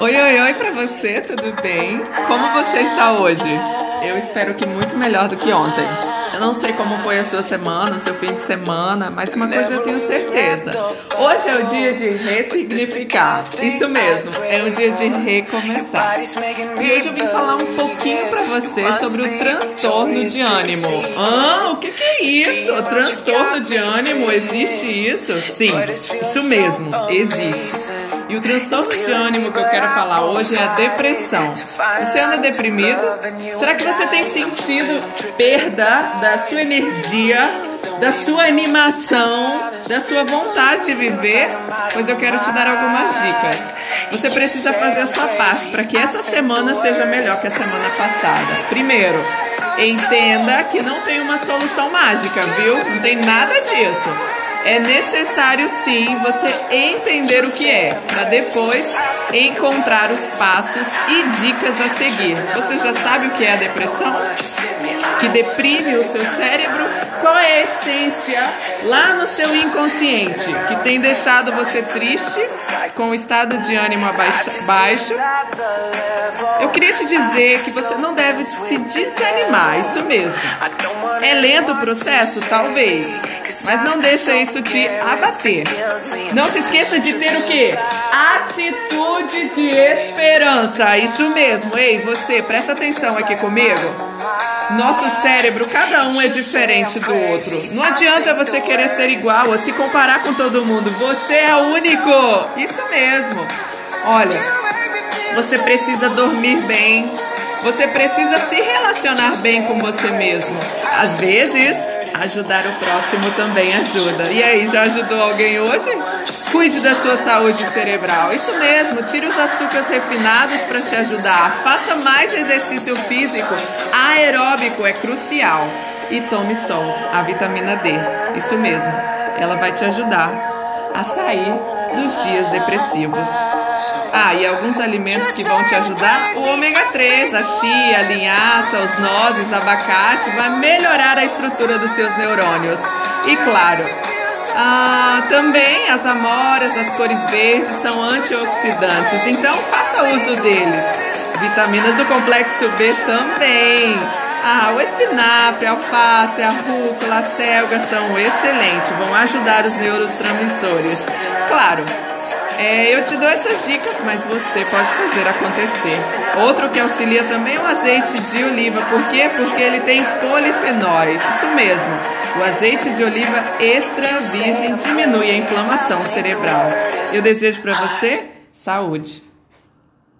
Oi, oi, oi pra você, tudo bem? Como você está hoje? Eu espero que muito melhor do que ontem. Eu não sei como foi a sua semana, o seu fim de semana, mas uma coisa eu tenho certeza. Hoje é o dia de ressignificar. Isso mesmo, é o dia de recomeçar. E hoje eu vim falar um pouquinho para você sobre o transtorno de ânimo. Ah, o que, que é isso? Transtorno de ânimo? Existe isso? Sim, isso mesmo, existe. E o transtorno de ânimo que eu quero falar hoje é a depressão. Você anda deprimido? Será que você tem sentido perda da sua energia, da sua animação, da sua vontade de viver? Pois eu quero te dar algumas dicas. Você precisa fazer a sua parte para que essa semana seja melhor que a semana passada. Primeiro, entenda que não tem uma solução mágica, viu? Não tem nada disso é necessário sim você entender o que é, para depois encontrar os passos e dicas a seguir. Você já sabe o que é a depressão? Que deprime o seu cérebro? Qual é a essência lá no seu inconsciente que tem deixado você triste, com o estado de ânimo abaixo? baixo? Eu queria te dizer que você não deve se desanimar, isso mesmo. É lento o processo? Talvez. Mas não deixa isso te abater. Não se esqueça de ter o que? Atitude de esperança. Isso mesmo. Ei, você, presta atenção aqui comigo. Nosso cérebro, cada um é diferente do outro. Não adianta você querer ser igual ou se comparar com todo mundo. Você é único. Isso mesmo. Olha, você precisa dormir bem. Você precisa se relacionar bem com você mesmo. Às vezes, Ajudar o próximo também ajuda. E aí, já ajudou alguém hoje? Cuide da sua saúde cerebral. Isso mesmo, tire os açúcares refinados para te ajudar. Faça mais exercício físico. Aeróbico é crucial. E tome sol, a vitamina D. Isso mesmo, ela vai te ajudar a sair dos dias depressivos. Ah, e alguns alimentos que vão te ajudar: o ômega 3, a chia, a linhaça, os nozes, abacate, vai melhorar a estrutura dos seus neurônios. E claro, ah, também as amoras, as cores verdes são antioxidantes, então faça uso deles. Vitaminas do complexo B também. Ah, o espinafre, a alface, a rúcula, a selga são excelentes, vão ajudar os neurotransmissores. Claro, é, eu te dou essas dicas, mas você pode fazer acontecer. Outro que auxilia também é o azeite de oliva. Por quê? Porque ele tem polifenóis. Isso mesmo. O azeite de oliva extra virgem diminui a inflamação cerebral. Eu desejo para você saúde.